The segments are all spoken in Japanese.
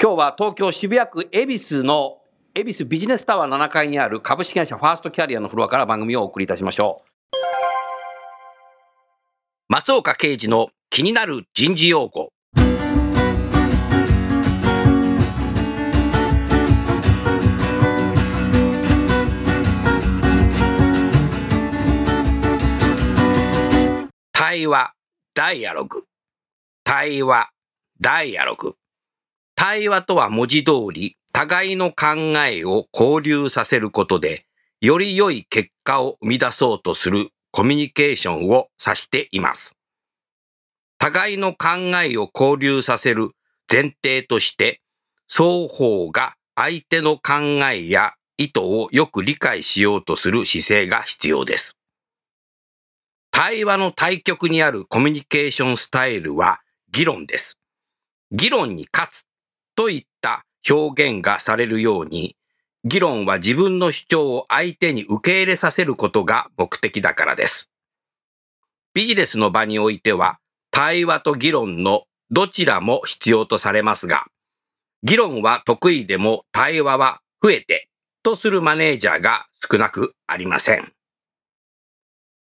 今日は東京渋谷区恵比寿の恵比寿ビジネスタワー7階にある株式会社ファーストキャリアのフロアから番組をお送りいたしましょう松岡刑事の気になる人事用語対話、ダイアログ。対話、ダイアログ。対話とは文字通り、互いの考えを交流させることで、より良い結果を生み出そうとするコミュニケーションを指しています。互いの考えを交流させる前提として、双方が相手の考えや意図をよく理解しようとする姿勢が必要です。対話の対極にあるコミュニケーションスタイルは議論です。議論に勝つといった表現がされるように、議論は自分の主張を相手に受け入れさせることが目的だからです。ビジネスの場においては、対話と議論のどちらも必要とされますが、議論は得意でも対話は増えてとするマネージャーが少なくありません。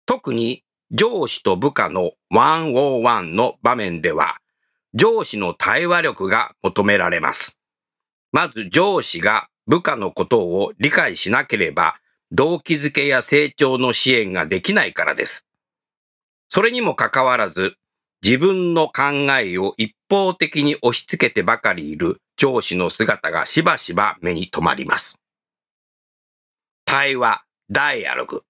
特に上司と部下の101の場面では、上司の対話力が求められます。まず上司が部下のことを理解しなければ、動機づけや成長の支援ができないからです。それにもかかわらず、自分の考えを一方的に押し付けてばかりいる上司の姿がしばしば目に留まります。対話、ダイアログ。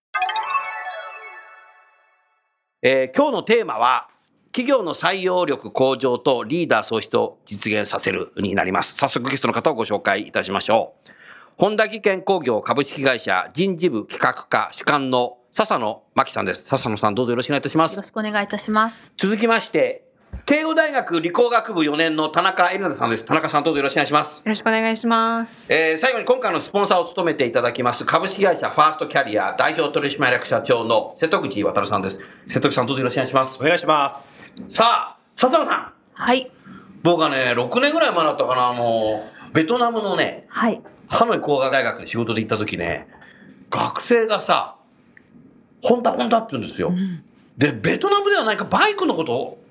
えー今日のテーマは、企業の採用力向上とリーダー創出を実現させるになります。早速ゲストの方をご紹介いたしましょう。本田技研工業株式会社人事部企画課主幹の笹野真紀さんです。笹野さんどうぞよろしくお願いいたしますよろ。しくお願いいたします。続きまして、慶応大学理工学部4年の田中エリナさんです。田中さんどうぞよろしくお願いします。よろしくお願いします。えー最後に今回のスポンサーを務めていただきます株式会社ファーストキャリア代表取締役社長の瀬戸口渉さんです。瀬戸口さんどうぞよろしくお願いします。お願いします。さあ、笹野さん。はい。僕はね、6年ぐらい前だったかな、あの、ベトナムのね、はい。ハノイ工科大学で仕事で行った時ね、学生がさ、ホンダホンダって言うんですよ。で、ベトナムではないかバイクのことを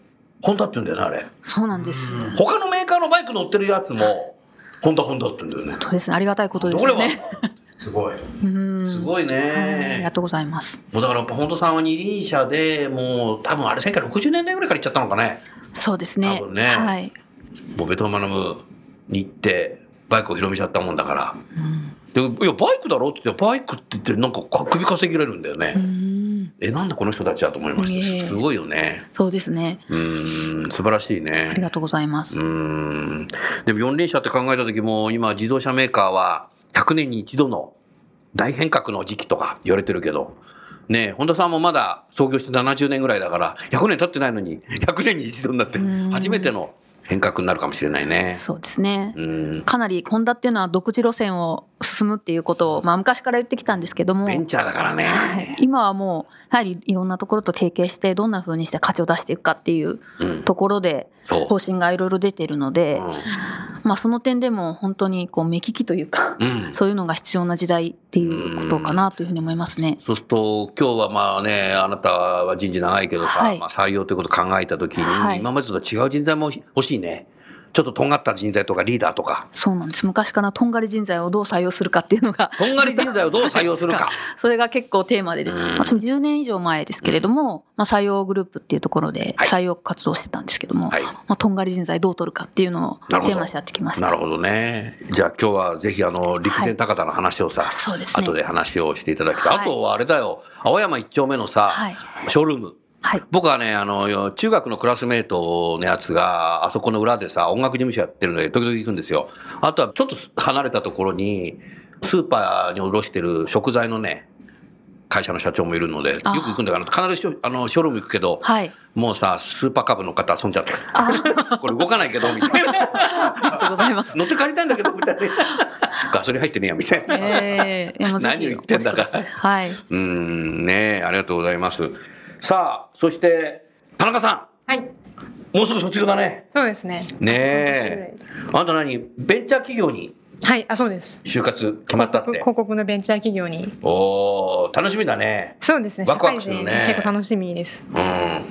ホンダって言うんだよね、あれ。そうなんです。他のメーカーのバイク乗ってるやつも、ホンダホンダって言うんだよね。そうですね。ありがたいことですよね。、すごい。うんすごいはいありねが。とうございます。もうだからやっぱ本当さんは二輪車で、もう多分あれ1960年代ぐらいから行っちゃったのかね。そうですね。多分ねはい。もうベトナムに行って、バイクを広めちゃったもんだから。でいや、バイクだろって言って、バイクって言ってなんか首稼げられるんだよね。うん。え、なんでこの人たちだと思いました？えすごいよね。そうですね。うーん、素晴らしいね。ありがとうございます。うーん。でも四輪車って考えた時も、今自動車メーカーは100年に一度の大変革の時期とか言われてるけど、ねえ、本田さんもまだ創業して70年ぐらいだから、100年経ってないのに、100年に一度になって、ん初めての変革になるかもしれないね。そうですねう。ん。かなりホンダっていうのは独自路線を進むっていうことを、まあ昔から言ってきたんですけども。ベンチャーだからね。はい、今はもうやはりいろんなところと提携してどんな風にして価値を出していくかっていううん。ところでそう。方針がいろいろ出てるので、うまあその点でも本当にこう目利きというか、ん。うん。そういうのが必要な時代っていうことかなというふうに思いますね。そうすると、今日はまあね、あなたは人事長いけどさ、はいまあ採用ということを考えたときに、はい今までと違う人材も欲しいね。ちょっととんがった人材とかリーダーとか、そうなんです。昔からとんがり人材をどう採用するかっていうのが。とんがり人材をどう採用するか。それが結構テーマで、うん私も10年以上前ですけれども、まあ、採用グループっていうところではい採用活動してたんですけども、はいまあ、とんがり人材どう取るかっていうのをテーマにしてやってきました。なるほどね。じゃあ今日はぜひあの、陸前高田の話をさ、そうですね後で話をしていただきたい。はいあとはあれだよ、青山一丁目のさ、はいショールーム。はい。僕はね、あの、中学のクラスメートのやつが、あそこの裏でさ、音楽事務所やってるので、時々行くんですよ。あとはちょっと離れたところに、スーパーに卸してる食材のね、会社の社長もいるので、よくあ行くんだから、必ずしょあのショールーム行くけど、はい。もうさ、スーパーカブの方遊んじゃって、これ動かないけど、みたいな。ありがとうございます。乗って帰りたいんだけど、みたいな。ガソリン入ってねえや、みたいな。ええいやもうぜひ何を言ってんだかはい。うーん、ねえ、ありがとうございます。さあ、そして、田中さはい。ん、もうすぐ卒業だね。そうですね。ねえ。あんた何？ベンチャー企業にはい、あ、そうです。就活決まったって広。告のベンチャー企業に。おー、楽しみだね。そうですね。ワクワクするね結構楽しみです。うん。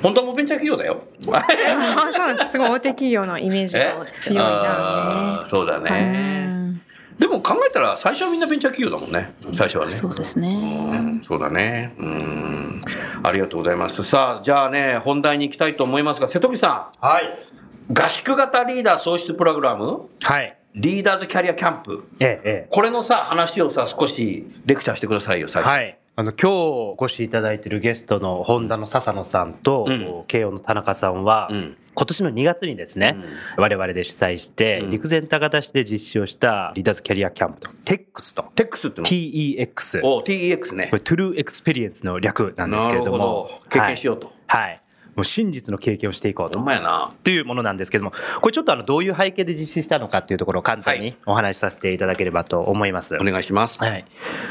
本当はもうベンチャー企業だよ。あ、そうです。すごい大手企業のイメージが強いな。あーそうだうね。んでも考えたら最初はみんなベンチャー企業だもんね。最初はね。そうですうね。んそうだね。うん。ありがとうございます。さあ、じゃあね、本題に行きたいと思いますが、瀬戸口さはい。ん、合宿型リーダー創出プログラム、はい。リーダーズキャリアキャンプ。ええ、えこれのさ、話をさ、少しレクチャーしてくださいよ、最え。初。はい。あの、今日お越しいただいているゲストのホンダの笹野さんと、うん慶応の田中さんは、うん今年の2月にですね、我々で主催して、うん陸前高田市で実施をしたリーダーズキャリアキャンプと、TEX と、テックスっての TEX。お TEX ねこ。れ、 True Experience の略なんですけれどもど、経験しようと。はい。はい。もう真実の経験をしていこうとほん。まやな。っていうものなんですけども、これちょっとあのどういう背景で実施したのかっていうところを簡単はいにお話しさせていただければと思います。お願いします。はい。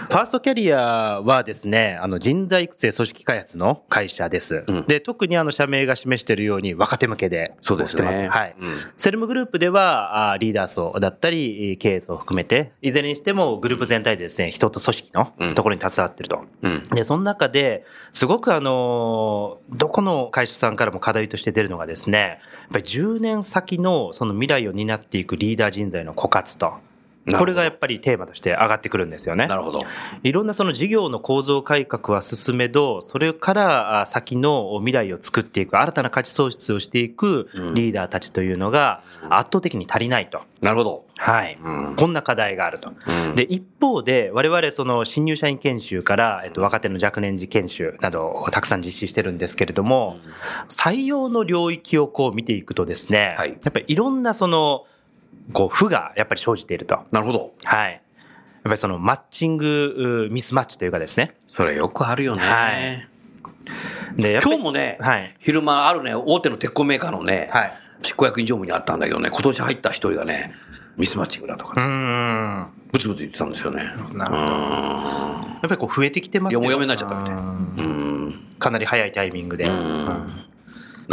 ファーストキャリアはですね、あの人材育成組織開発の会社です。うんで、特にあの社名が示しているように若手向けでそうです。ね。はい。うんセルムグループではリーダー層だったり経営層を含めていずれにしてもグループ全体でですね人と組織のうんところに携わってると。うん。でその中ですごくあのどこの会社さんからも課題として出るのがですねやっぱり10年先のその未来を担っていくリーダー人材の枯渇と。これがやっぱりテーマとして上がってくるんですよねな。るほど。いろんなその事業の構造改革は進めど、それからあ先の未来を作っていく、新たな価値創出をしていくリーダーたちというのが圧倒的に足りないと。なるほど。はい。うんこんな課題があると。うんで、一方で、我々その新入社員研修から、えっと、若手の若年次研修などをたくさん実施してるんですけれども、採用の領域をこう見ていくとですね、はいやっぱりいろんなその、こう、負がやっぱり生じていると。なるほど。はい。やっぱりそのマッチングうミスマッチというかですね。それよくあるよね。はいで、今日もね、はい。昼間あるね、大手の鉄鋼メーカーのね、はい。執行役員常務にあったんだけどね、今年入った一人がね、ミスマッチングだとかうー、ん。ブツブツ言ってたんですよね。なるほど。うやっぱりこう増えてきてますよいやもうやめになっちゃったみたいな。うん。かなり早いタイミングで。うん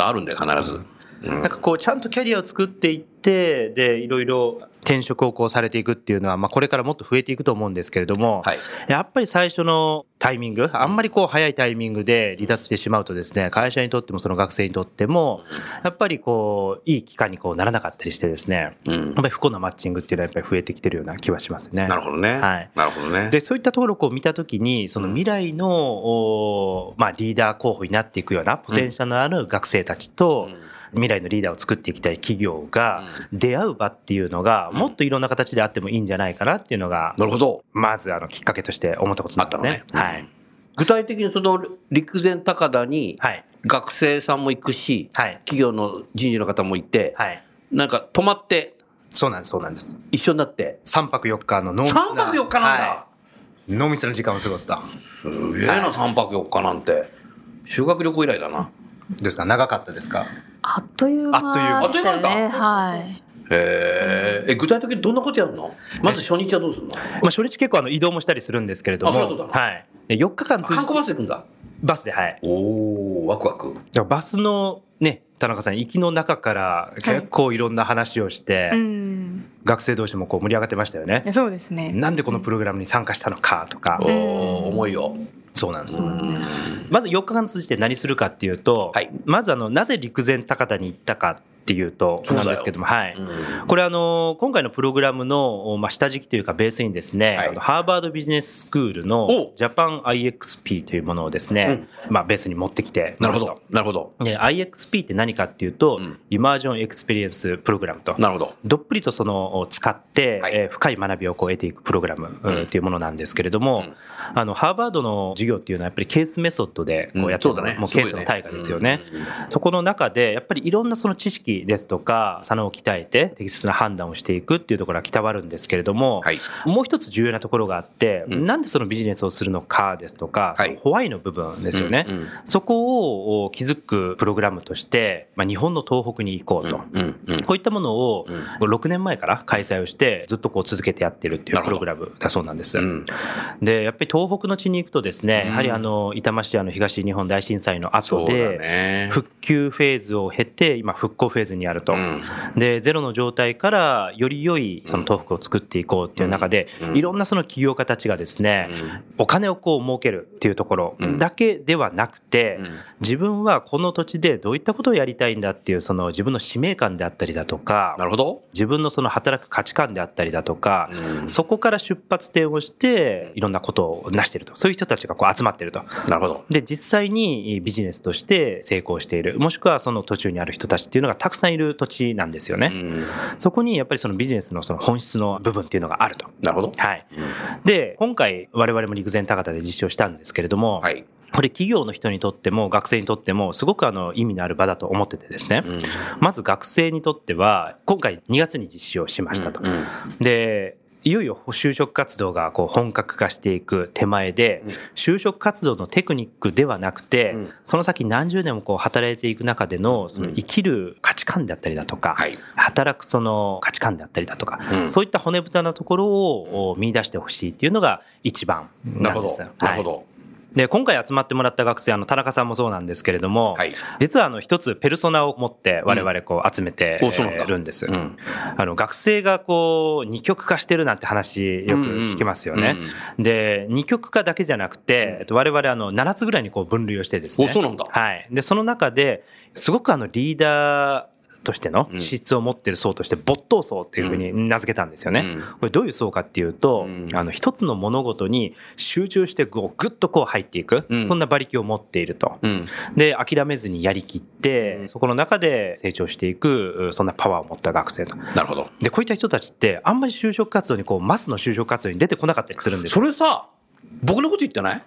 あるんだよ、必ず。うんなんかこうちゃんとキャリアを作っていってでいろいろ転職をこうされていくっていうのは、まあ、これからもっと増えていくと思うんですけれども、はい。やっぱり最初のタイミングあんまりこう早いタイミングで離脱してしまうとですね会社にとってもその学生にとってもやっぱりこういい期間にこうならなかったりしてですねうんやっぱり不幸なマッチングっていうのはやっぱり増えてきてるような気はしますね。なるほどね。はいなるほどね。でそういったところをこう見たときにその未来の、おまあ、リーダー候補になっていくようなポテンシャルのある学生たちと、未来のリーダーを作っていきたい企業が出会う場っていうのがもっといろんな形であってもいいんじゃないかなっていうのがなるほど。まずあのきっかけとして思ったことなんですね。ねはい。具体的にその陸前高田にはい。学生さんも行くし、はい。企業の人事の方もいて、はい。なんか泊まってそうなんです、そうなんです。一緒になって、3泊4日の濃密な。3泊4日なんだ、はい濃密な時間を過ごすと。すげえな、3泊4日なんて。修学旅行以来だな。ですか？長かったですか？あっという間あっという間でしたよね。あっという間はい。へえ。え、具体的にどんなことやるの？まず初日はどうするの？まあ、初日結構あの移動もしたりするんですけれども。あそうだそうだはい。で4日間通観じて光バスで行くんだ。バスで、はい。おおワクワク。だからバスのね、田中さん、行きの中から結構いろんな話をして、うん。学生同士もこう盛り上がってましたよね。そうですね。なんでこのプログラムに参加したのかとかお。お重いよ。そうなんですよ。うんまず4日間通じて何するかっていうと、はいまずあの、なぜ陸前高田に行ったかっっていうとなんですけども、はい。これあの、今回のプログラムの、まあ、下敷きというかベースにですね、はいあのハーバードビジネススクールのおジャパン IXP というものをですね、まあ、ベースに持ってきてますと。なるほど。で IXP って何かっていうと、ん Immersion Experience Program と。なるほど。どっぷりとその使って、はいえー深い学びをこう得ていくプログラム、うていうものなんですけれども、んあのハーバードの授業っていうのはやっぱりケースメソッドでこうやってるうんねもうケースの大河ですよね。うんうんうんそこの中でやっぱりいろんなその知識ですとか差能を鍛えて適切な判断をしていくっていうところがきたわるんですけれども、はい。もう一つ重要なところがあって、うん。なんでそのビジネスをするのかですとか、はい。そのホワイの部分ですよね。うんうん。そこを気づくプログラムとして、まあ、日本の東北に行こうと。うんうんこういったものをう6年前から開催をしてずっとこう続けてやってるっていうプログラムだそうなんです。うん。でやっぱり東北の地に行くとですね、うん。やはりあの痛ましいあの東日本大震災の後でね。復旧フェーズを経て今復興フェーズにあると。うん。でゼロの状態からより良いその東北を作っていこうっていう中で、うん。いろんなその起業家たちがですね、お金をこう儲けるっていうところうん。だけではなくて、うん。自分はこの土地でどういったことをやりたいんだっていうその自分の使命感であったりだとかなるほど。自分のその働く価値観であったりだとか、うん。そこから出発点をしていろんなことを成していると。そういう人たちがこう集まっていると。なるほど。で実際にビジネスとして成功している。もしくはその途中にある人たちっていうのがたくさんいる土地なんですよね。うんそこにやっぱりそのビジネスのその本質の部分っていうのがあると。なるほど。はい。で、今回我々も陸前高田で実証したんですけれども、はい。これ企業の人にとっても学生にとってもすごくあの意味のある場だと思っててですね、うんまず学生にとっては今回2月に実施をしましたと。うんでいよいよ就職活動がこう本格化していく手前でうん就職活動のテクニックではなくてうんその先何十年もこう働いていく中でのその生きる価値観であったりだとかはい働くその価値観であったりだとかうんそういった骨太なところを見出してほしいっていうのが一番なんです。。はいなるほど。で今回集まってもらった学生あの田中さんもそうなんですけれども、はい実はあの一つペルソナを持って我々こう集めてるんです。うんあの学生がこう二極化してるなんて話よく聞きますよね。で二極化だけじゃなくて、えっと我々あの7つぐらいにこう分類をしてですね。おそうなんだはい。でその中ですごくあのリーダーとしてのうん資質を持ってる層として没頭層っていうふうに名付けたんですよね。うんこれどういう層かっていうと、うんあの一つの物事に集中してこうグッとこう入っていく、うんそんな馬力を持っていると。うんで諦めずにやりきって、うんそこの中で成長していくそんなパワーを持った学生と。なるほど。でこういった人たちってあんまり就職活動にこうマスの就職活動に出てこなかったりするんですそよれさ、僕のこと言ってない？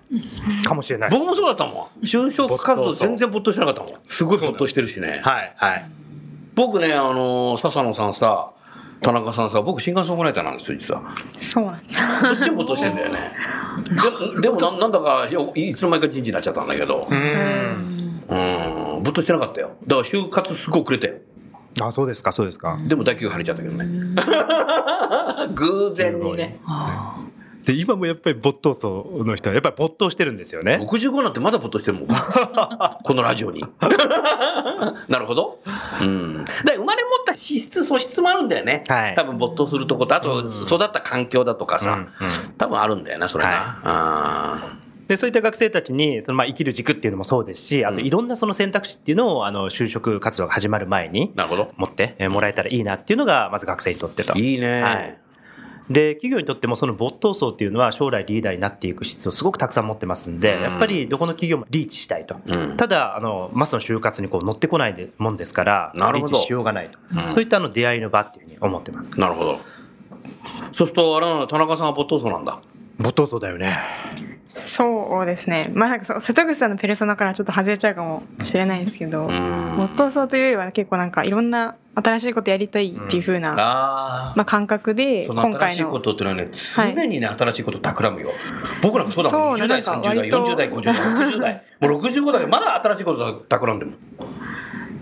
かもしれない僕もそうだったもん。就職活動全然没頭してなかったもん。すごい没頭してるしね。はいはい僕ね、あの、笹野さんさ、田中さんさ、僕シンガーソングライターなんですよ、実は。そうなんです。そっちも没頭してんだよね。ででも な、なんだか、いいつの間にか人事になっちゃったんだけど。うん、没頭してなかったよ。だから就活すごいくれたよ。あそうですかそうですかでも大企業入れちゃったけどね。偶然にね。で今もやっぱり没頭層の人はやっぱり没頭してるんですよね65なんてまだ没頭してるもん。このラジオに。なるほど。うん。で生まれ持った資質、素質もあるんだよね。はい多分没頭するとこと、あと育った環境だとかさ、うんうん多分あるんだよな、それな。はいあでそういった学生たちにそのまあ生きる軸っていうのもそうですしあといろんなその選択肢っていうのをあの就職活動が始まる前にーなるほど。持ってえーもらえたらいいなっていうのがまず学生にとってと。いいね。はいで企業にとってもその没頭層っていうのは将来リーダーになっていく質をすごくたくさん持ってますんで、うんやっぱりどこの企業もリーチしたいと、うんただあのマスの就活にこう乗ってこないでもんですからなるほどリーチしようがないと、うんそういったあの出会いの場っていうふうに思ってますなるほど。そうすると、あれなの、田中さんは没頭層なんだ。没頭層だよねそうですね。まあなんかそう瀬戸口さんのペルソナからちょっと外れちゃうかもしれないですけど、うん没頭層というよりは結構なんかいろんな新しいことやりたいっていう風な、あまあ感覚でその今回新しいこのとっていうのはね、はい常にね、新しいこと企むよ。僕らもそうだもん。20代、そうなんか30代、割と40代、50代、60代。もう65代、まだ新しいこと企んでるもん。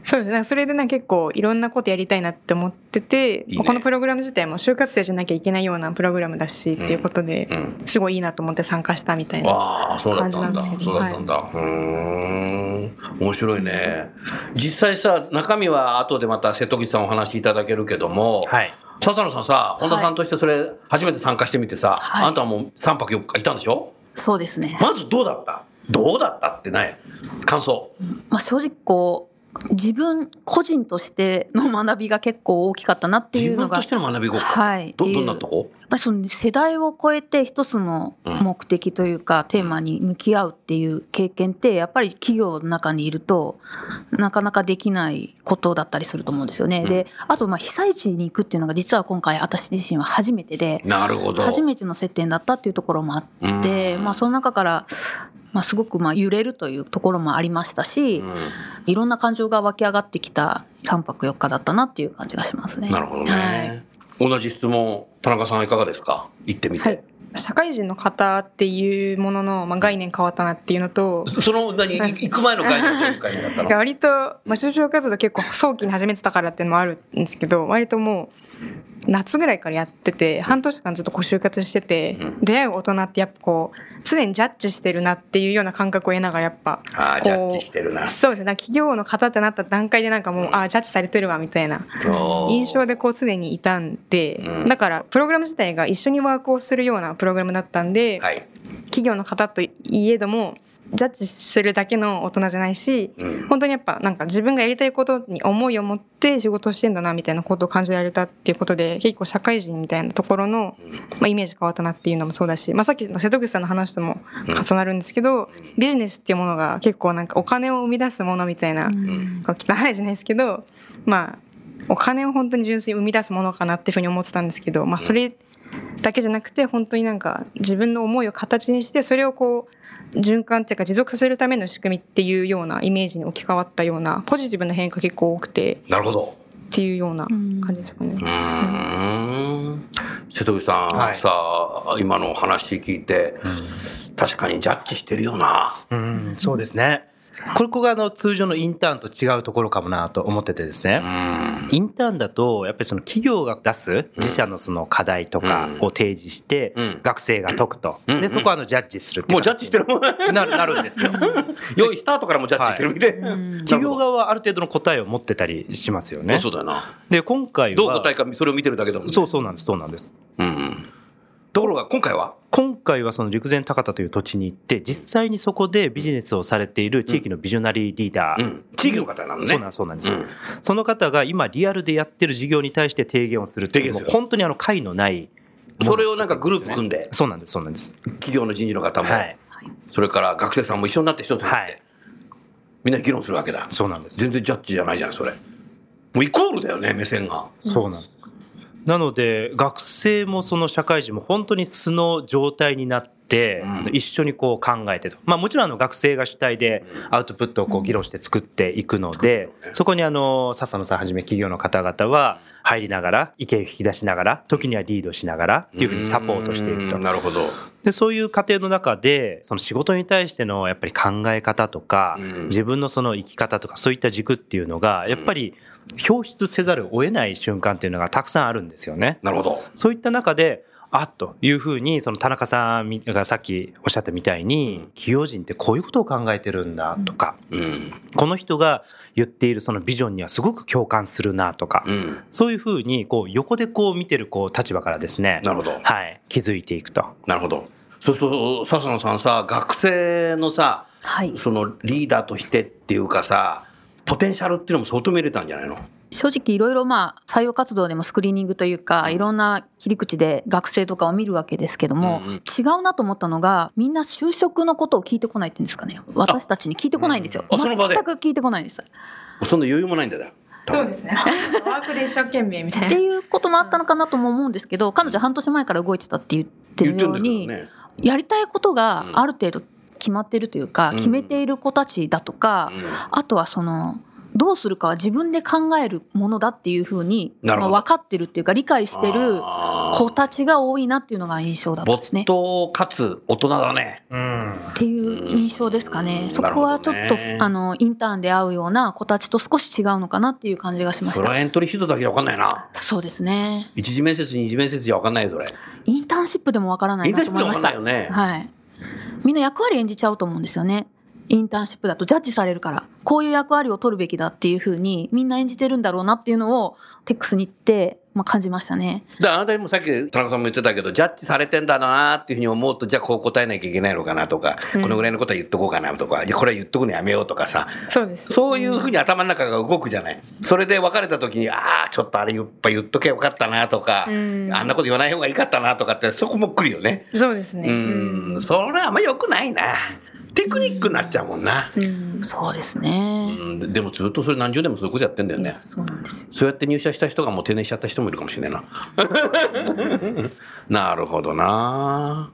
そうですね。それでな結構いろんなことやりたいなって思ってて、いいねこのプログラム自体も就活生じゃなきゃいけないようなプログラムだし、っていうことで、うんすごいいいなと思って参加したみたいな。ああ、そうだったんだ。感じなんですけどそうだったんだ。うーん。面白いね。実際さ、中身は後でまた瀬戸口さんお話しいただけるけども、はい笹野さんさ、本田さんとしてそれ、初めて参加してみてさ、はいあんたはもう3泊4日いたんでしょ？そうですね。まずどうだった？どうだったってない？感想。まあ、正直こう、自分個人としての学びが結構大きかったなっていうのが自分としての学び。はいど、どんなとこ？やっぱりその世代を超えて一つの目的というか、テーマに向き合うっていう経験ってやっぱり企業の中にいるとなかなかできないことだったりすると思うんですよね。であとまあ被災地に行くっていうのが実は今回私自身は初めてでなるほど。初めての接点だったっていうところもあって、まあ、その中から、まあ、すごくまあ揺れるというところもありましたし、いろんな感情が湧き上がってきた3泊4日だったなっていう感じがしますね。なるほどはい。ね。同じ質問、田中さんはいかがですか？行ってみて。はい。社会人の方っていうものの、まあ、概念変わったなっていうのとその、何、い。行く前の概念はどういう概念だったの割と、まあ、就職活動結構早期に始めてたからっていうのもあるんですけど割ともう夏ぐらいからやってて半年間ずっとこう就活してて、うん。出会う大人ってやっぱこう常にジャッジしてるなっていうような感覚を得ながらやっぱああジャッジしてるな。そうですね。企業の方ってなった段階でなんかもう、ああジャッジされてるわみたいな印象でこう常にいたんで、うん。だからプログラム自体が一緒にワークをするようなプログラムだったんで、はい。企業の方といえどもジャッジするだけの大人じゃないし、うん。本当にやっぱなんか自分がやりたいことに思いを持って仕事をしてんだなみたいなことを感じられたっていうことで結構社会人みたいなところの、まあ、イメージ変わったなっていうのもそうだし、まあ、さっきの瀬戸口さんの話とも重なるんですけど、ビジネスっていうものが結構なんかお金を生み出すものみたいな、こう汚いじゃないですけどまあお金を本当に純粋に生み出すものかなっていうふうに思ってたんですけど、まあ、それだけじゃなくて本当になんか自分の思いを形にしてそれをこう循環っていうか持続させるための仕組みっていうようなイメージに置き換わったようなポジティブな変化結構多くてなるほど。っていうような感じですかね。うーん。瀬戸口さん、はいさあ、今の話聞いて、確かにジャッジしてるよな。うん、そうですね。これこがあの通常のインターンと違うところかもなと思っててですね。インターンだと、やっぱりその企業が出す自社のその課題とかを提示してうん、学生が解くと。うんで、そこはあのジャッジするもうジャッジしてるもん。なるなるんですよ。用意スタートからもジャッジしてるみたいな。企業側はある程度の答えを持ってたりしますよねそう。だよな。で、今回は。どう答えかそれを見てるだけだもんね。そうそうなんです、そうなんです。うんうん。ところが今回は今回はその陸前高田という土地に行って、実際にそこでビジネスをされている地域のビジョナリーリーダー、うん地域の方なのねそうなんです、そうなんです、うんその方が今リアルでやってる事業に対して提言をするっていう、もう本当にあの解のないものをそれをなんかグループ組んで、そうなんです、そうなんです。企業の人事の方も、はい。それから学生さんも一緒になって一つになって、はいみんな議論するわけだ。そうなんです。全然ジャッジじゃないじゃん、それ。もうイコールだよね、目線が。そうなんです。なので、学生もその社会人も本当に素の状態になって、うん一緒にこう考えてと。まあもちろんあの学生が主体でアウトプットをこう議論して作っていくので、そこにあの、笹野さんはじめ企業の方々は入りながら、意見を引き出しながら、時にはリードしながらっていうふうにサポートしていくとうん。なるほど。で、そういう過程の中で、その仕事に対してのやっぱり考え方とか、うん自分のその生き方とか、そういった軸っていうのが、やっぱり表出せざるを得ない瞬間っていうのがたくさんあるんですよね。なるほど。そういった中で、あっというふうに、その田中さんがさっきおっしゃったみたいに、企業人ってこういうことを考えてるんだとか、うん。この人が言っているそのビジョンにはすごく共感するなとか、うん。そういうふうに、こう、横でこう見てるこう立場からですね、なるほど。はい、気づいていくと。なるほど。そうすると、笹野さんさ、学生のさ、はいそのリーダーとしてっていうかさ、ポテンシャルっていうのも相当見れたんじゃないの？正直いろいろまあ採用活動でもスクリーニングというかいろんな切り口で学生とかを見るわけですけども、うんうん。違うなと思ったのがみんな就職のことを聞いてこないっていうんですかね。私たちに聞いてこないんですよ。全く聞いてこないんですそんな余裕もないんだよ。そうですね。ワークで一生懸命みたいな。って。いうこともあったのかなとも思うんですけど彼女半年前から動いてたって言ってるように、ね。やりたいことがある程度決まってるというか、うん。決めている子たちだとか、うん。あとはそのどうするかは自分で考えるものだっていうふうに、まあ、分かってるっていうか理解してる子たちが多いなっていうのが印象だったんですね。没頭かつ大人だね。うん。っていう印象ですかね。うんそこはちょっと、ねあのインターンで会うような子たちと少し違うのかなっていう感じがしました。それはエントリーシートだけじゃ分かんないな。そうですね。一次面接、二次面接じゃ分かんないよ、それ。インターンシップでもわからないなと思いました。インターンシップでもわかんないよねはい。みんな役割演じちゃうと思うんですよね。インターンシップだとジャッジされるから、こういう役割を取るべきだっていうふうにみんな演じてるんだろうなっていうのをテックスに行って、まあ、感じましたね。だあなたにもさっき田中さんも言ってたけど、ジャッジされてんだなっていうふうに思うと、じゃあこう答えなきゃいけないのかなとか、このぐらいのことは言っとこうかなとか、これは言っとくのやめようとかさ、そうです。そういうふうに頭の中が動くじゃない。それで別れた時に、ああ、ちょっとあれやっぱ言っとけばよかったなとか、んあんなこと言わない方がいいかったなとかって、そこも来るよね。そうですね。うん、それはあんま良くないな。テクニックになっちゃうもんな。うんそうですね。うん、ででもずっとそれ何十年もそういうことやってんだよね。そうなんですよ。そうやって入社した人がもう定年しちゃった人もいるかもしれないな。なるほどな。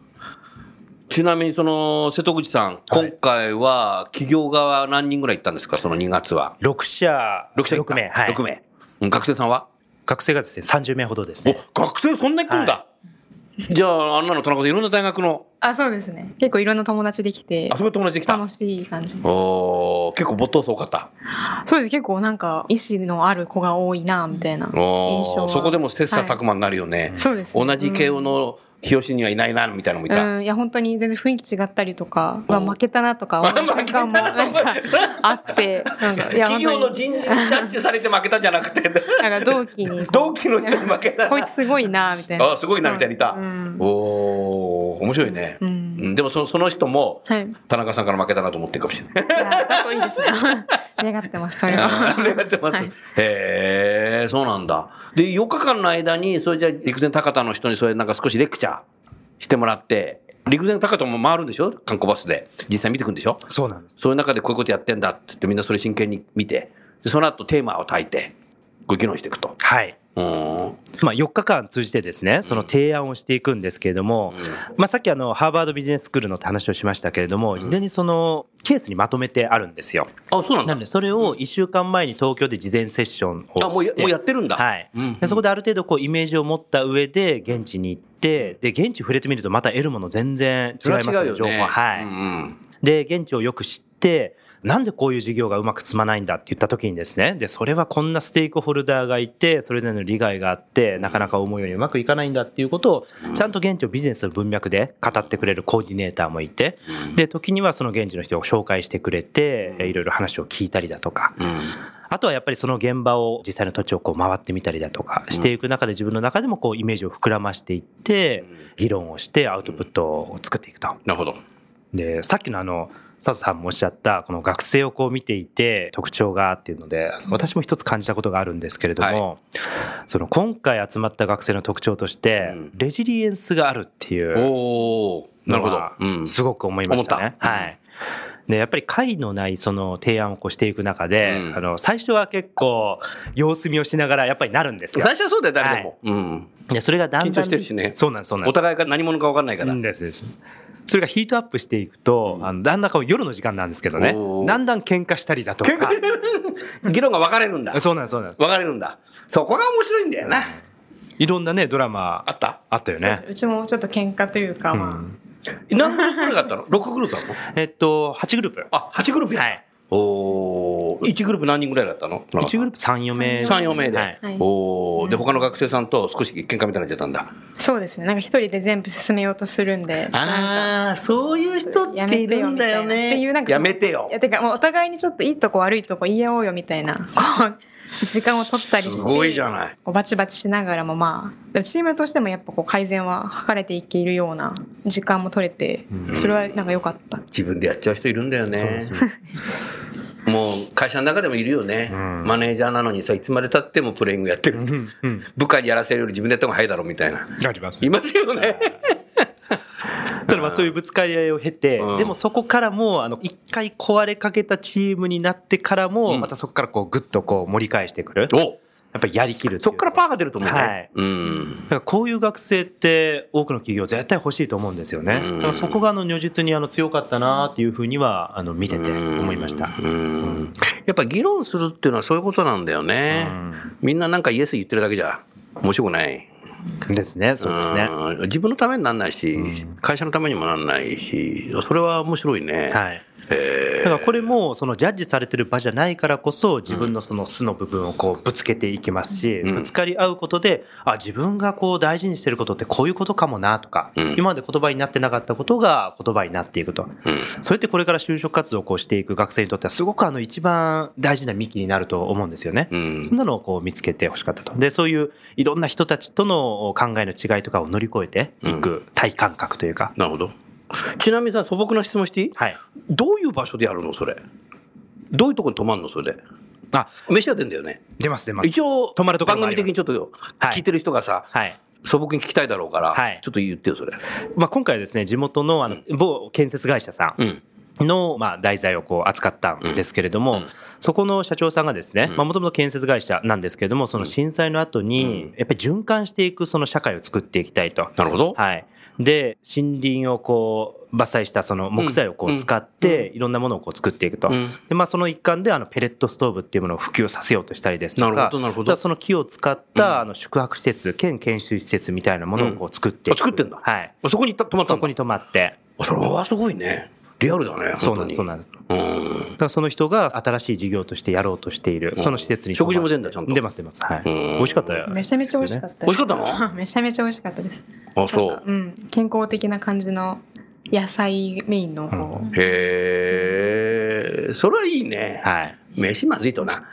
ちなみにその瀬戸口さん、今回は企業側何人ぐらい行ったんですか、その2月は。6社、6社行った6名。はい。6名。うん学生さんは？学生がですね、30名ほどですね。お、学生そんなに来るんだ。じゃあ、あんなの田中さん、いろんな大学の、あ、そうですね。結構いろんな友達できてあ、、そういう友達できた。楽しい感じ。おー結構没頭数多かった。そうです。結構なんか意志のある子が多いな、みたいな印象そこでも切磋琢はい磨になるよね。そうですね同じ慶応の日吉にはいないな、みたいなのもいた。うん、いや本当に全然雰囲気違ったりとか、まあ、負けたなとか思う瞬間もあって企業の人事ジャッジされて負けたじゃなくて、なんか同期に同期の人に負けた。こいつすごいなみたいなあすごいなみたいにいた。うんおお面白いね。うんうんでもそのその人もはい田中さんから負けたなと思ってるかもしれない。いやだといいですね 願ってますそれはありがとうございます。はいへえ、そうなんだ。で、4日間の間に、それじゃあ陸前高田の人にそれなんか少しレクチャーしてもらって、陸前高田も回るんでしょ？観光バスで。実際見てくんでしょ？そうなんです。そういう中でこういうことやってんだって言ってみんなそれ真剣に見て、でその後テーマを焚いて、ご議論していくと。はい。まあ、4日間通じてですね、その提案をしていくんですけれども、まあ、さっきあの、ハーバードビジネススクールのって話をしましたけれども、事前にその、ケースにまとめてあるんですよ。あ、そうなんだ。なの。で、それを1週間前に東京で事前セッションをして。あ、もうやってるんだ。はい。うんでそこである程度こうイメージを持った上で現地に行ってで現地触れてみるとまた得るもの全然違います情報は。はい、で現地をよく知ってなんでこういう事業がうまく進まないんだって言った時にですね。でそれはこんなステークホルダーがいてそれぞれの利害があってなかなか思うようにうまくいかないんだっていうことをちゃんと現地をビジネスの文脈で語ってくれるコーディネーターもいてで時にはその現地の人を紹介してくれていろいろ話を聞いたりだとか。あとはやっぱりその現場を実際の土地をこう回ってみたりだとかしていく中で自分の中でもこうイメージを膨らましていって議論をしてアウトプットを作っていくと。なるほど。でさっきのあの佐藤さんもおっしゃったこの学生をこう見ていて特徴がっていうので私も一つ感じたことがあるんですけれども、その今回集まった学生の特徴としてうんレジリエンスがあるっていうおおなるほどのは。うん。すごく思いましたね。思ったはい。で、やっぱり解のないその提案をこうしていく中で、うんあの、最初は結構様子見をしながらやっぱりなるんですよ最。初はそうだよ、誰でも。うん。で、それがだんだん。緊張してるしねそうなんです、そうなん。お互いが何者か分かんないから。うんですです。それがヒートアップしていくと、あのだんだんこう夜の時間なんですけどねだんだん喧嘩したりだとか。議論が分かれるんだ。そうなんです、そうなんです。分かれるんだ。そこが面白いんだよな。いろんなね、ドラマあった？あったよねそうちもちょっと喧嘩というか、まあうん何グループぐらいだったの ?6 グループだったの？えっと、8グループ。あ、8グループ。はいおー。1グループ何人ぐらいだったの？1グループ3、4名。3、4名で。はい。はい。おー。で、他の学生さんと少し喧嘩みたいになっちゃったんだ。そうですね。なんか一人で全部進めようとするんで。ああ、そういう人っているんだよやめてよみたいな。ね。っていうなんかやめてよ。い。やてかもうお互いにちょっといいとこ悪いとこ言い合おうよみたいな。こう 時間を取ったりして。すごいじゃない。バチバチしながらもまあ。チームとしてもやっぱこう改善は図れていけるような時間も取れてそれはなんか良かった、自分でやっちゃう人いるんだよね。もう会社の中でもいるよね、マネージャーなのにさいつまでたってもプレイングやってる、部下にやらせるより自分でやった方が早いだろうみたいな。ありますいますよね。ただまあそういうぶつかり合いを経て、うん。でもそこからもあの一回壊れかけたチームになってからも、うん。またそこからこうグッとこう盛り返してくる。おやっぱりやりきるそっからパーが出ると思うね、はい。うん。だからこういう学生って多くの企業絶対欲しいと思うんですよね。うん。だからそこがあの如実にあの強かったなっていうふうにはあの見てて思いました。うん。やっぱ議論するっていうのはそういうことなんだよね、みんななんかイエス言ってるだけじゃ面白くない。ですね、そうですね。うん。自分のためになんないし、会社のためにもなんないしそれは面白いね、はい。へだからこれもそのジャッジされてる場じゃないからこそ自分のその素の部分をこうぶつけていきますし、うん。ぶつかり合うことであ自分がこう大事にしてることってこういうことかもなとか、うん。今まで言葉になってなかったことが言葉になっていくと。うん。それってこれから就職活動をこうしていく学生にとってはすごくあの一番大事な幹になると思うんですよね。うん。そんなのをこう見つけてほしかったと。で、そういういろんな人たちとの考えの違いとかを乗り越えていく体感覚というか。なるほどちなみにさ素朴な質問していい？はい。どういう場所でやるのそれ？どういうとこに泊まるのそれ？であ、飯は出んだよね。出ます出ます。一応泊まると番組的にちょっとはい。聞いてる人がさ、はい。素朴に聞きたいだろうから、はい。ちょっと言ってよそれ。まあ、今回はですね、地元のあの某建設会社さうん。んの、まあ、題材をこう扱ったんですけれども、うん。そこの社長さんがですね、もともと建設会社なんですけれども、その震災の後に、やっぱり循環していくその社会を作っていきたいと。なるほど、はい。で、森林をこう、伐採したその木材をこうんう使って、いろんなものをこう作っていくと。うんで、まあその一環であのペレットストーブっていうものを普及させようとしたりですとか。なるほどなるほどだからその木を使ったあの宿泊施設、兼研修施設みたいなものをこう作っていくあ作ってんだはい。そこに泊まったそこに泊まって。あそれはすごいねリアルだねそうなんです、そうなんです。うん。だからその人が新しい事業としてやろうとしている、その施設に食事も出んだちゃんと。出ます、出ます。はい。うん。美味しかった？よ。めちゃめちゃ美味しかった美味しかったの？めちゃめちゃ美味しかったです。あそなんかうん。健康的な感じの野菜メインのこう、うへえそれはいいね、はい。飯まずいとな。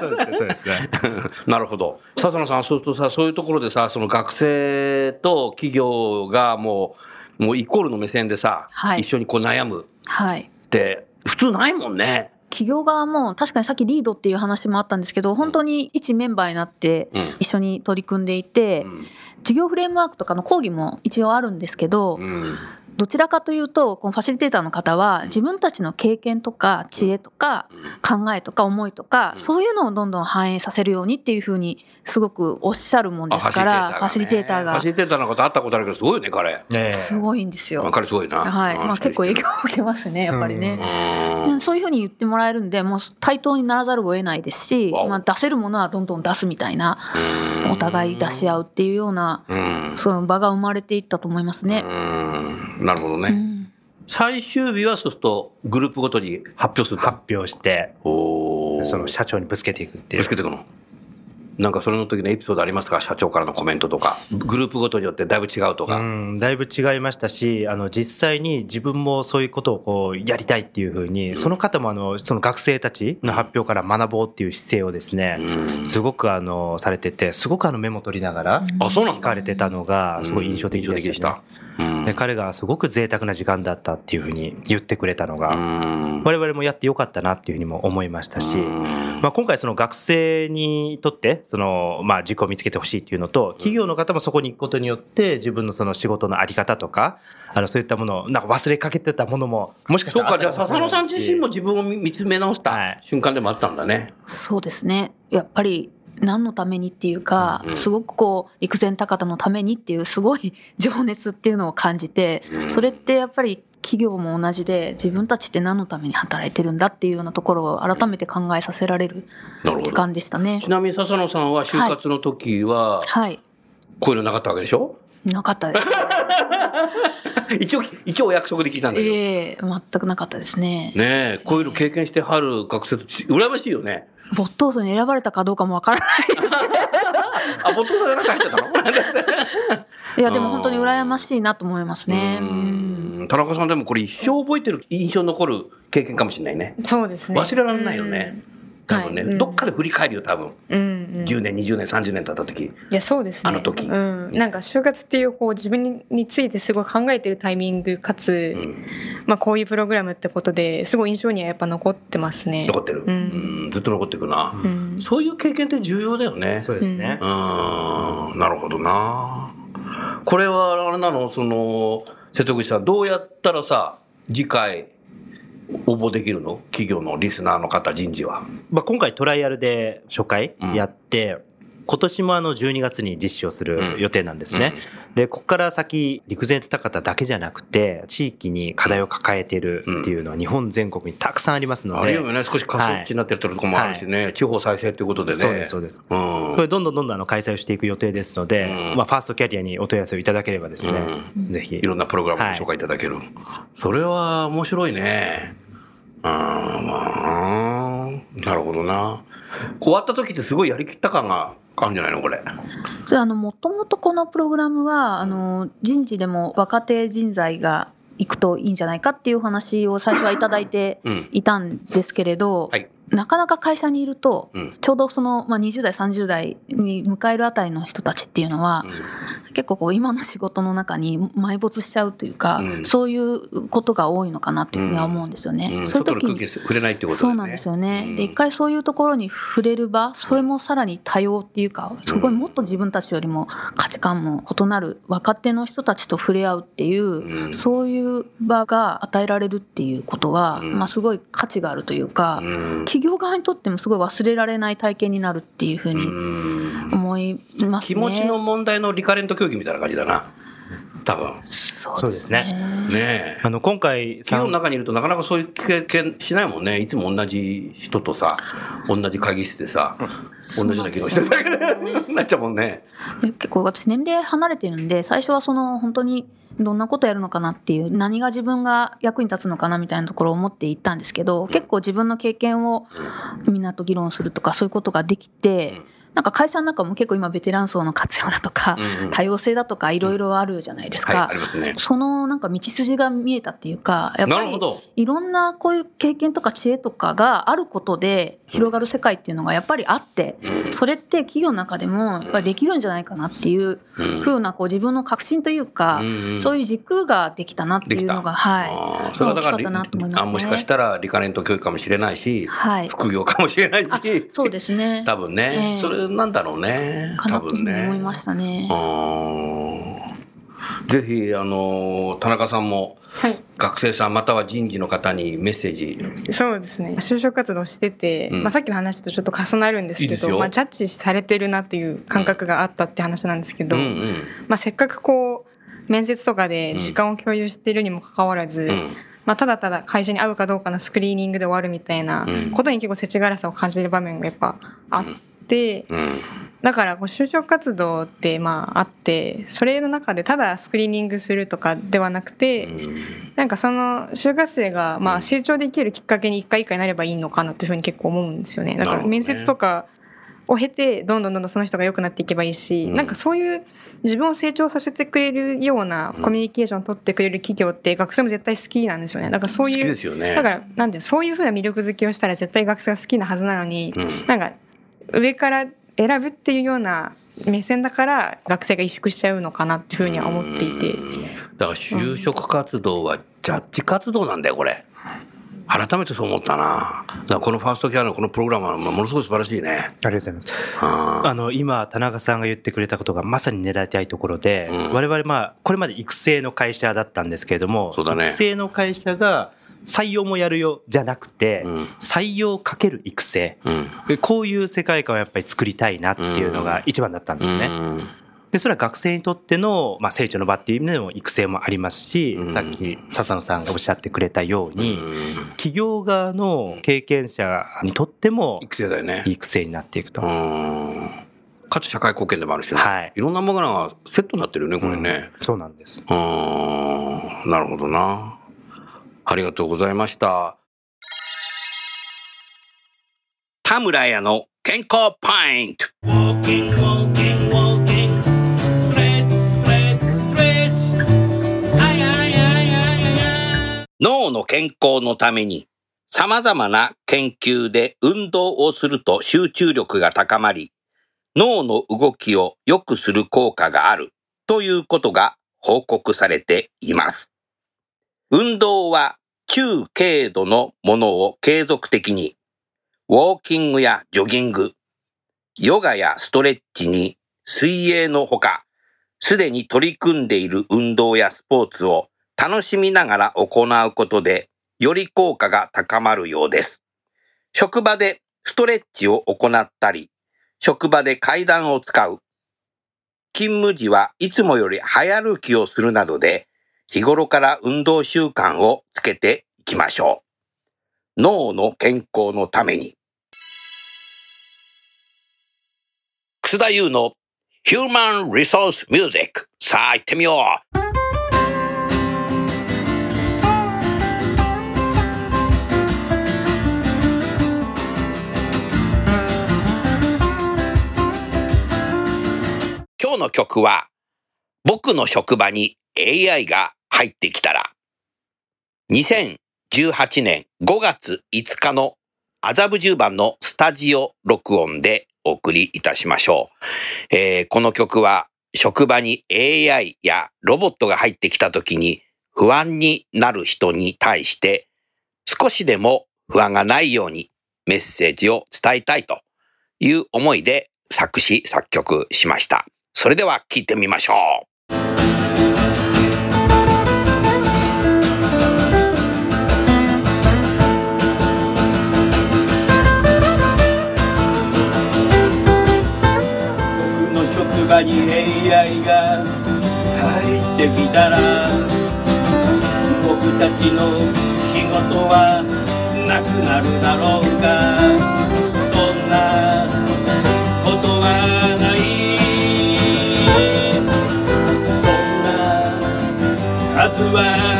そうですね、そうですね。なるほど。笹野さんそうするとさそういうところでさその学生と企業がもうもうイコールの目線でさ、はい。一緒にこう悩む。はい。って普通ないもんね。企業側も確かにさっきリードっていう話もあったんですけど本当に一メンバーになってうん。一緒に取り組んでいて、うん。事業フレームワークとかの講義も一応あるんですけど、うんどちらかというとこのファシリテーターの方は自分たちの経験とか知恵とか考えとか思いとかそういうのをどんどん反映させるようにっていうふうにすごくおっしゃるもんですからファシリテーターがファシリテーターの方会ったことあるけどすごいよね彼。ええ。すごいんですよ。彼すごいな。はい。まあ、結構影響を受けますねやっぱりね。うん。そういうふうに言ってもらえるんでもう対等にならざるを得ないですし、まあ、出せるものはどんどん出すみたいなお互い出し合うっていうようなうん。そういう場が生まれていったと思いますね。うんなるほどね、うん最終日はそうするとグループごとに発表する発表して、その社長にぶつけていくっていう。ぶつ。けていくのなんかそれの時のエピソードありますか？社長からのコメントとか。グループごとによってだいぶ違うとか、うん、だいぶ違いましたし、あの、実際に自分もそういうことをこう、やりたいっていうふうに、その方もあの、その学生たちの発表から学ぼうっていう姿勢をですね、うん。すごくあの、されてて、すごくあのメモ取りながら、あそうなんだ。聞かれてたのが、すごい印象的でし、印象的でした。た、うん。で、彼がすごく贅沢な時間だったっていうふうに言ってくれたのうが、ん。我々もやってよかったなっていうふうにも思いましたし、まあ、今回その学生にとってそのまあ軸を見つけてほしいっていうのと企業の方もそこに行くことによって自分のその仕事のあり方とかあのそういったものをなんか忘れかけてたものももしかしたらそうかじゃあ笹野さん自身も自分を見つめ直しはい。た瞬間でもあったんだね、そうですね。やっぱり何のためにっていうか、うん。すごくこう陸前高田のためにっていうすごい情熱っていうのを感じて、うん。それってやっぱり企業も同じで自分たちって何のために働いてるんだっていうようなところを改めて考えさせられる時間でしたねち。なみに笹野さんは就活の時ははいこういうのなかったわけでしょ？なかったです。一応一応お約束で聞いたんだけど、ええ全くなかったですね。ねえこういうの経験してはる学生とち羨ましいよね没頭層に選ばれたかどうかもわからないです。あボトルさんじゃなくて入っちゃったの？いやでも本当に羨ましいなと思いますね。田中さんでもこれ一生覚えてる印象に残る経験かもしれないね。そうですね。忘れられないよね、多分ね、はい。うん。どっかで振り返るよ多分、うんうん。10年20年30年経った時。いやそうですね。あの時。うん、なんか就活っていうこう自分にについてすごい考えてるタイミングかつ、うん。まあ、こういうプログラムってことですごい印象にはやっぱ残ってますね。残ってる、うん。うんずっと残っていくな、うん。そういう経験って重要だよね。そうですね、うん。なるほどな。これはあれなの？その瀬戸口さんどうやったらさ次回応募できるの？企業のリスナーの方人事は。まあ、今回トライアルで初回やって、今年もあの12月に実施をする予定なんですね。で、ここから先、陸前高田だけじゃなくて、地域に課題を抱えているっていうのは日本全国にたくさんありますので。あるよね。少し過疎地になってるところもあるしね。地方再生ということでね。そうです、そうです。うん。これどんどんどんどんあの開催をしていく予定ですので、うんまあファーストキャリアにお問い合わせをいただければですね、ぜひ。いろんなプログラムを紹介いただける。それは面白いね。うん、まあ、なるほどな。終わった時ってすごいやりきった感があるんじゃないのこれ。それあのもともとこのプログラムはあの人事でも若手人材が行くといいんじゃないかっていうお話を最初はいただいてうん。いたんですけれど、はい。なかなか会社にいると、うん。ちょうどその、まあ、20代30代に迎えるあたりの人たちっていうのは、結構こう今の仕事の中に埋没しちゃうというか、うんそういうことが多いのかなっていうふうには思うんですよね。うん、そう時に触れないってことね。そうなんですよね。で一回そういうところに触れる場それもさらに多様っていうかすごいもっと自分たちよりも価値観も異なる若手の人たちと触れ合うっていう、うんそういう場が与えられるっていうことは、うんまあ、すごい価値があるというか、うん。企業側にとってもすごい忘れられない体験になるっていうふううにん思いますね。気持ちの問題のリカレント教育みたいな感じだな。多分。そうですね。ねえ。あの、今回、企業の中にいるとなかなかそういう経験しないもんね。いつも同じ人とさ、同じ会議室でさ、同じような議論してるだけで なっちゃうもんね。で結構私年齢離れてるんで最初はその本当にどんなことやるのかなっていう何が自分が役に立つのかなみたいなところを思っていったんですけど結構自分の経験をみん。なと議論するとかそういうことができてなんか会社の中も結構今ベテラン層の活用だとか多様性だとかいろいろあるじゃないですはい、か。そのなんか道筋が見えたっていうかやっぱり。いろんなこういう経験とか知恵とかがあることで広がる世界っていうのがやっぱりあってうん。それって企業の中でもやっぱりできるんじゃないかなっていううん。ふうなこう自分の確信というかそういう軸ができたなっていうのがはいそれはだから大きかったなと思いますね。あもしかしたらリカレント教育かもしれないし、はい。副業かもしれないあし、そうですね。多分ね、ええ。それなんだろうね。かなね。思いましたね。ぜひ、あのー田中さんも、はい学生さんまたは人事の方にメッセージ。そうですね就職活動してて、うんまあ、さっきの話とちょっと重なるんですけどまあ、ジャッジされてるなっていう感覚があったって話なんですけど、うんうん。まあ、せっかくこう面接とかで時間を共有してるにもかかわらず、うんまあ、ただただ会社に合うかどうかのスクリーニングで終わるみたいなうんことに結構世知辛さを感じる場面がやっぱあって、うん。だからこう就職活動ってまああってそれの中でただスクリーニングするとかではなくて、なんかその就活生がまあ成長できるきっかけに一回一回なればいいのかなっていうふうに結構思うんですよね。だから面接とかを経てどんどんどんどんその人が良くなっていけばいいし、うん。なんかそういう自分を成長させてくれるようなコミュニケーションを取ってくれる企業って学生も絶対好きなんですよね。だからそういうね。だからなんでそういうふうな魅力づけをしたら絶対学生が好きなはずなのに、うん。なんか上から選ぶっていうような目線だから学生が萎縮しちゃうのかなっていうふうには思っていて。だから就職活動はジャッジ活動なんだよ、これ。改めてそう思ったな。だからこのファーストキャリアのこのプログラムはものすごい素晴らしいね。ありがとうございます。ああの、今、田中さんが言ってくれたことがまさに狙いたいところで、うん我々、まあ、これまで育成の会社だったんですけれども、そうだね育成の会社が採用もやるよ、じゃなくて、うん採用かける育成。うん。こういう世界観をやっぱり作りたいなっていうのが一番だったんですね。うんで、それは学生にとっての、まあ、成長の場っていう意味での育成もありますし、うんさっき笹野さんがおっしゃってくれたように、うん企業側の経験者にとっても育成だよね。育成になっていくと。うん。かつ社会貢献でもあるしね。はいいろんなものがセットになってるよね、これね。うんそうなんです。うん。なるほどな。ありがとうございました。田村屋の健康ポイント。脳の健康のために様々な研究で運動をすると集中力が高まり、脳の動きを良くする効果があるということが報告されています。運動は中軽度のものを継続的に、ウォーキングやジョギング、ヨガやストレッチに水泳のほか、すでに取り組んでいる運動やスポーツを楽しみながら行うことで、より効果が高まるようです。職場でストレッチを行ったり、職場で階段を使う、勤務時はいつもより早歩きをするなどで、日頃から運動習慣をつけていきましょう。脳の健康のために。楠田優の Human Resource Music さあ行ってみよう今日の曲は僕の職場に AI が入ってきたら2018年5月5日の麻布十番のスタジオ録音でお送りいたしましょう。えーこの曲は職場に AI やロボットが入ってきた時に不安になる人に対して少しでも不安がないようにメッセージを伝えたいという思いで作詞作曲しました。それでは聴いてみましょう。に AI が入ってきたら僕たちの仕事はなくなるだろうか。そんなことはない。そんなはずはない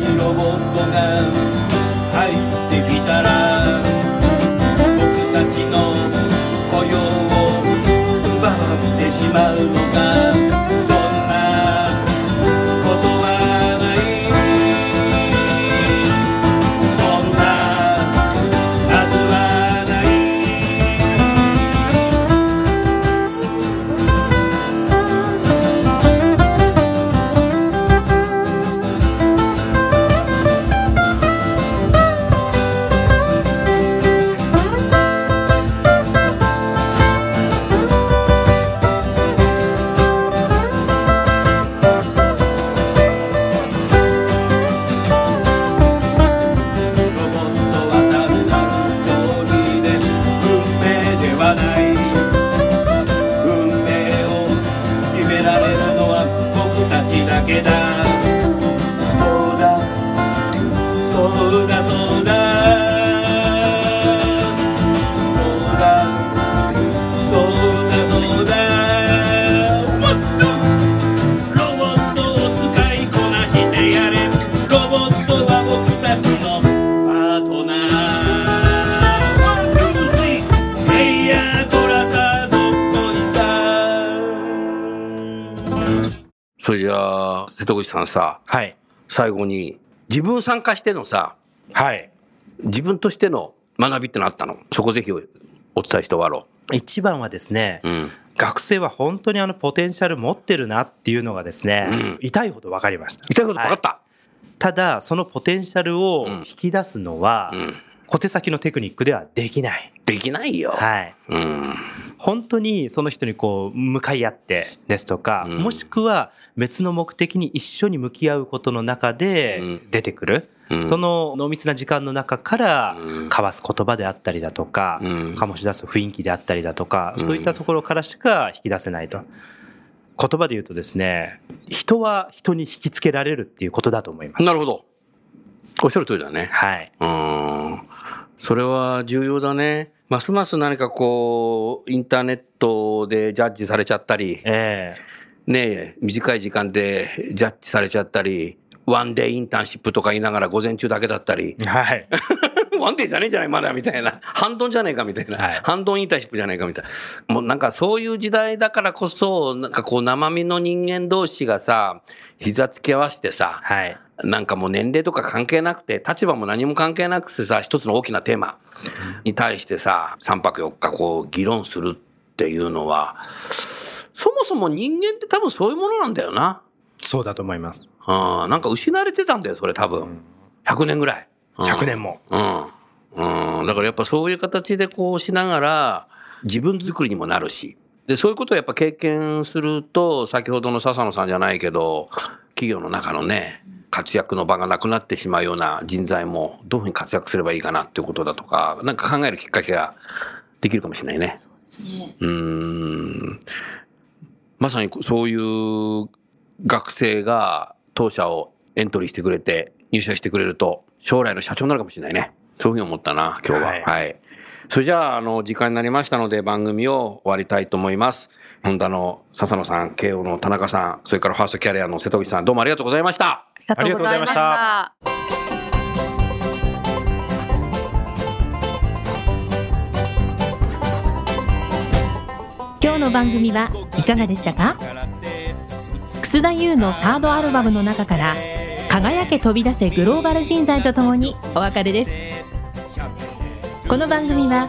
にロボットが入ってきたら僕たちの雇用を奪ってしまうのか。それじゃあ、瀬戸口さんさ、はい。最後に自分参加してのさ、はい。自分としての学びってのあったの？そこぜひお伝えして終わろ一番はですね、う。うん。学生は本当にあのポテンシャル持ってるなっていうのがですね、うん痛いほど分かりました。痛いこと分かった。ただ、そのポテンシャルを引き出すのは、うん。小手先のテクニックではできない。できないよ。はい。うん。本当にその人にこう向かい合ってですとか、うんもしくは別の目的に一緒に向き合うことの中でうん出てくる、うんその濃密な時間の中からうん交わす言葉であったりだとか、うん醸し出す雰囲気であったりだとか、うんそういったところからしか引き出せないと。言葉で言うとですね、人は人に引きつけられるっていうことだと思います。なるほど。おっしゃる通りだね。はい。うん。それは重要だね。ますます何かこう、インターネットでジャッジされちゃったり、えねえ、短い時間でジャッジされちゃったり、ワンデーインターンシップとか言いながら午前中だけだったり、えはい。ワンデーじゃねえじゃないまだみたいな。半ドンじゃねえかみたいな。はい半ドンインターンシップじゃねえかみたいな。もうなんかそういう時代だからこそ、なんかこう生身の人間同士がさ、膝つき合わせてさ、はい。なんかもう年齢とか関係なくて、立場も何も関係なくてさ、一つの大きなテーマに対してさ、3泊4日こう議論するっていうのは、そもそも人間って多分そういうものなんだよな。そうだと思います。うん、なんか失われてたんだよ、それ多分。100年ぐらい。うん100年も。うん。うん。だからやっぱそういう形でこうしながら、自分作りにもなるし。で、そういうことをやっぱ経験すると、先ほどの笹野さんじゃないけど、企業の中のね、活躍の場がなくなってしまうような人材もどういうふうに活躍すればいいかなっていうことだとか、なんか考えるきっかけができるかもしれないね。うーん。まさにそういう学生が当社をエントリーしてくれて入社してくれると将来の社長になるかもしれないね。そういうふうに思ったな、今日は。はいはい。それじゃあ、あの、時間になりましたので番組を終わりたいと思います。ホンダの笹野さん、慶応の田中さん、それからファーストキャリアの瀬戸口さん、どうもありがとうございました。ありがとうございましあた。今日の番組はいかがでしたか？楠田優のサードアルバムの中から「輝け飛び出せグローバル人材」とともにお別れですこの番組は